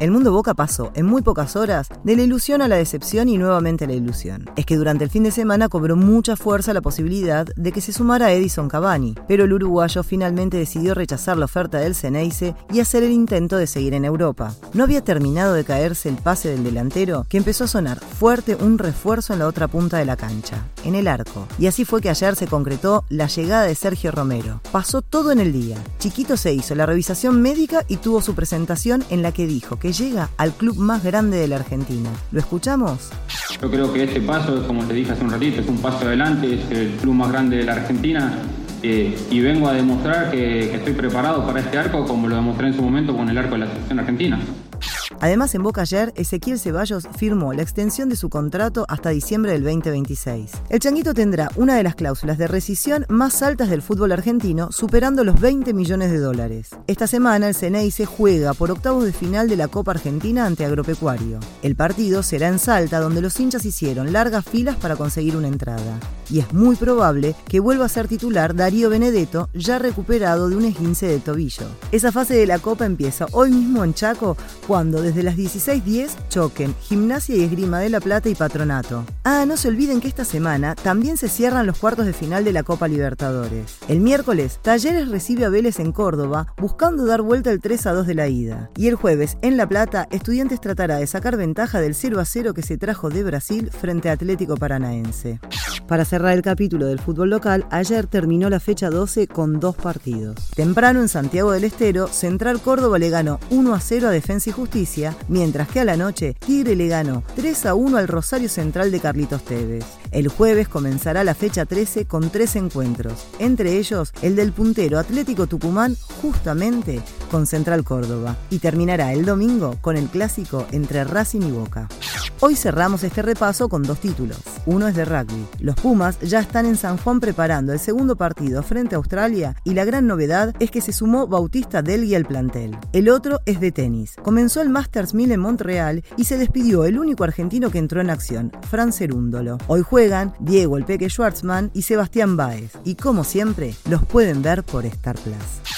El mundo Boca pasó, en muy pocas horas, de la ilusión a la decepción y nuevamente a la ilusión. Es que durante el fin de semana cobró mucha fuerza la posibilidad de que se sumara Edison Cavani, pero el uruguayo finalmente decidió rechazar la oferta del Ceneice y hacer el intento de seguir en Europa. No había terminado de caerse el pase del delantero que empezó a sonar fuerte un refuerzo en la otra punta de la cancha, en el arco. Y así fue que ayer se concretó la llegada de Sergio Romero. Pasó todo en el día. Chiquito se hizo la revisación médica y tuvo su presentación en la que dijo que llega al club más grande de la Argentina. ¿Lo escuchamos? Yo creo que este paso, como te dije hace un ratito, es un paso adelante, es el club más grande de la Argentina eh, y vengo a demostrar que, que, estoy preparado para este arco como lo demostré en su momento con el arco de la selección argentina. Además, en Boca ayer, Ezequiel Ceballos firmó la extensión de su contrato hasta diciembre del 2026. El Changuito tendrá una de las cláusulas de rescisión más altas del fútbol argentino, superando los 20 millones de dólares. Esta semana el se juega por octavos de final de la Copa Argentina ante Agropecuario. El partido será en Salta, donde los hinchas hicieron largas filas para conseguir una entrada. Y es muy probable que vuelva a ser titular Darío Benedetto, ya recuperado de un esguince de tobillo. Esa fase de la Copa empieza hoy mismo en Chaco, cuando desde las 16.10 choquen Gimnasia y Esgrima de la Plata y Patronato. Ah, no se olviden que esta semana también se cierran los cuartos de final de la Copa Libertadores. El miércoles, Talleres recibe a Vélez en Córdoba, buscando dar vuelta el 3 a 2 de la ida. Y el jueves, en La Plata, Estudiantes tratará de sacar ventaja del 0 a 0 que se trajo de Brasil frente a Atlético Paranaense. Para cerrar el capítulo del fútbol local, ayer terminó la fecha 12 con dos partidos. Temprano en Santiago del Estero, Central Córdoba le ganó 1 a 0 a Defensa y Justicia, mientras que a la noche Tigre le ganó 3 a 1 al Rosario Central de Carlitos Tevez. El jueves comenzará la fecha 13 con tres encuentros, entre ellos el del puntero Atlético Tucumán justamente con Central Córdoba, y terminará el domingo con el clásico entre Racing y Boca. Hoy cerramos este repaso con dos títulos. Uno es de rugby. Los Pumas ya están en San Juan preparando el segundo partido frente a Australia y la gran novedad es que se sumó Bautista Delgui al plantel. El otro es de tenis. Comenzó el Masters 1000 en Montreal y se despidió el único argentino que entró en acción, Fran Cerúndolo. Hoy juegan Diego El Peque Schwartzman y Sebastián Baez. Y como siempre, los pueden ver por Star Plus.